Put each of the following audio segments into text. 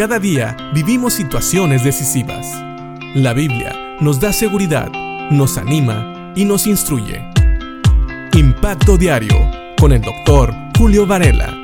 Cada día vivimos situaciones decisivas. La Biblia nos da seguridad, nos anima y nos instruye. Impacto Diario con el doctor Julio Varela.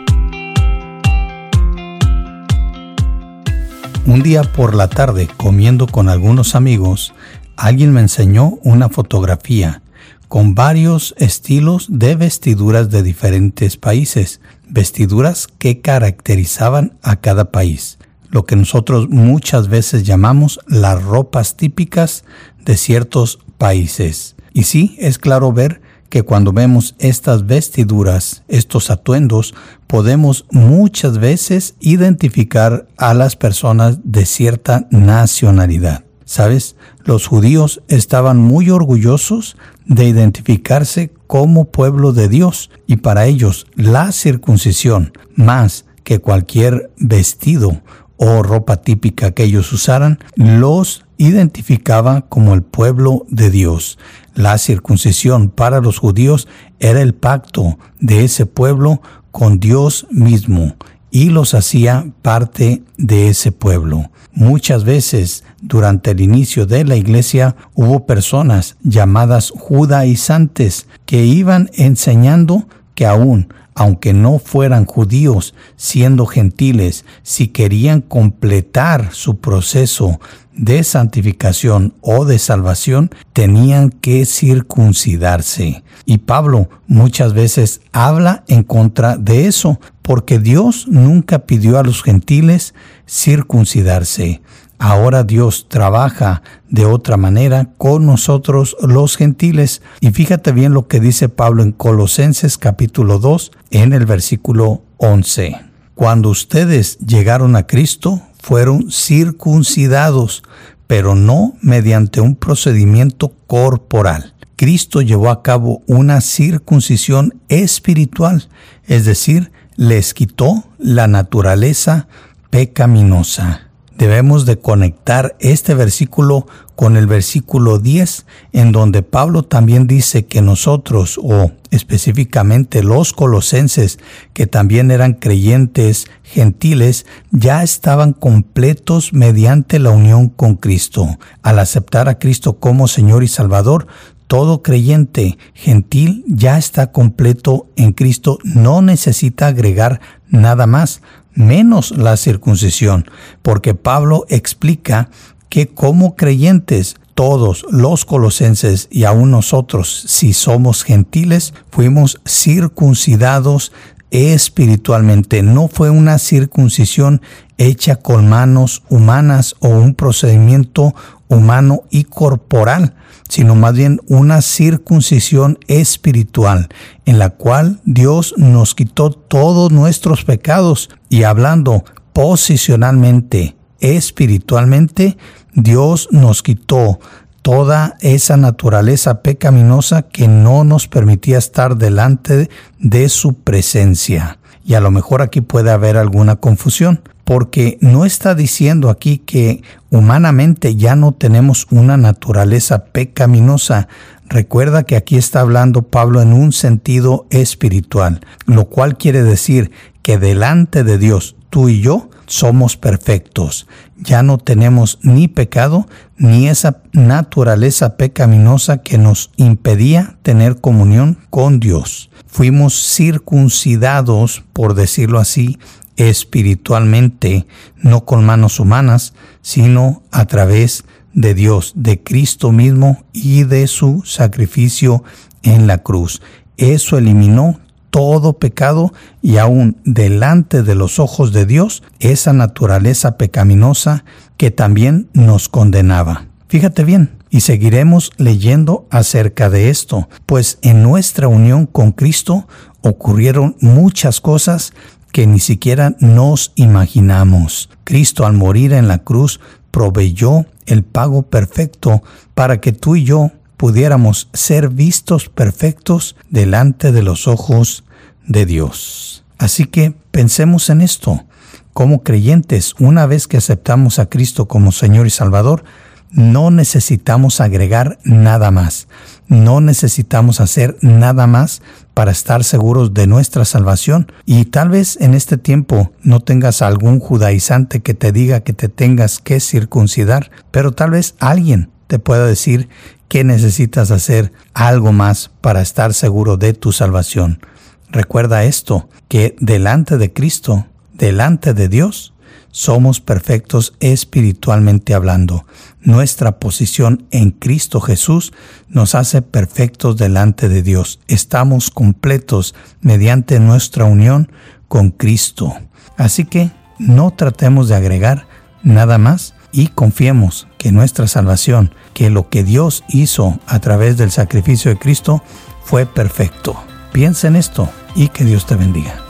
Un día por la tarde, comiendo con algunos amigos, alguien me enseñó una fotografía con varios estilos de vestiduras de diferentes países, vestiduras que caracterizaban a cada país lo que nosotros muchas veces llamamos las ropas típicas de ciertos países. Y sí, es claro ver que cuando vemos estas vestiduras, estos atuendos, podemos muchas veces identificar a las personas de cierta nacionalidad. ¿Sabes? Los judíos estaban muy orgullosos de identificarse como pueblo de Dios y para ellos la circuncisión, más que cualquier vestido o ropa típica que ellos usaran, los identificaba como el pueblo de Dios. La circuncisión para los judíos era el pacto de ese pueblo con Dios mismo y los hacía parte de ese pueblo. Muchas veces durante el inicio de la iglesia hubo personas llamadas judaizantes que iban enseñando que aún aunque no fueran judíos, siendo gentiles, si querían completar su proceso de santificación o de salvación, tenían que circuncidarse. Y Pablo muchas veces habla en contra de eso, porque Dios nunca pidió a los gentiles circuncidarse. Ahora Dios trabaja de otra manera con nosotros los gentiles. Y fíjate bien lo que dice Pablo en Colosenses capítulo 2 en el versículo 11. Cuando ustedes llegaron a Cristo, fueron circuncidados, pero no mediante un procedimiento corporal. Cristo llevó a cabo una circuncisión espiritual, es decir, les quitó la naturaleza pecaminosa debemos de conectar este versículo con el versículo 10, en donde Pablo también dice que nosotros, o específicamente los colosenses, que también eran creyentes gentiles, ya estaban completos mediante la unión con Cristo. Al aceptar a Cristo como Señor y Salvador, todo creyente gentil ya está completo en Cristo, no necesita agregar nada más menos la circuncisión, porque Pablo explica que como creyentes todos los colosenses y aún nosotros, si somos gentiles, fuimos circuncidados espiritualmente. No fue una circuncisión hecha con manos humanas o un procedimiento humano y corporal, sino más bien una circuncisión espiritual, en la cual Dios nos quitó todos nuestros pecados y hablando posicionalmente, espiritualmente, Dios nos quitó toda esa naturaleza pecaminosa que no nos permitía estar delante de su presencia. Y a lo mejor aquí puede haber alguna confusión, porque no está diciendo aquí que humanamente ya no tenemos una naturaleza pecaminosa. Recuerda que aquí está hablando Pablo en un sentido espiritual, lo cual quiere decir que delante de Dios, tú y yo, somos perfectos. Ya no tenemos ni pecado ni esa naturaleza pecaminosa que nos impedía tener comunión con Dios. Fuimos circuncidados, por decirlo así, espiritualmente, no con manos humanas, sino a través de Dios, de Cristo mismo y de su sacrificio en la cruz. Eso eliminó todo pecado y aún delante de los ojos de Dios esa naturaleza pecaminosa que también nos condenaba. Fíjate bien, y seguiremos leyendo acerca de esto, pues en nuestra unión con Cristo ocurrieron muchas cosas que ni siquiera nos imaginamos. Cristo al morir en la cruz proveyó el pago perfecto para que tú y yo pudiéramos ser vistos perfectos delante de los ojos de Dios. Así que pensemos en esto. Como creyentes, una vez que aceptamos a Cristo como Señor y Salvador, No necesitamos agregar nada más. No necesitamos hacer nada más para estar seguros de nuestra salvación. Y tal vez en este tiempo no tengas algún judaizante que te diga que te tengas que circuncidar, pero tal vez alguien te pueda decir que necesitas hacer algo más para estar seguro de tu salvación. Recuerda esto, que delante de Cristo, delante de Dios, somos perfectos espiritualmente hablando. Nuestra posición en Cristo Jesús nos hace perfectos delante de Dios. Estamos completos mediante nuestra unión con Cristo. Así que no tratemos de agregar nada más y confiemos que nuestra salvación, que lo que Dios hizo a través del sacrificio de Cristo fue perfecto. Piensa en esto y que Dios te bendiga.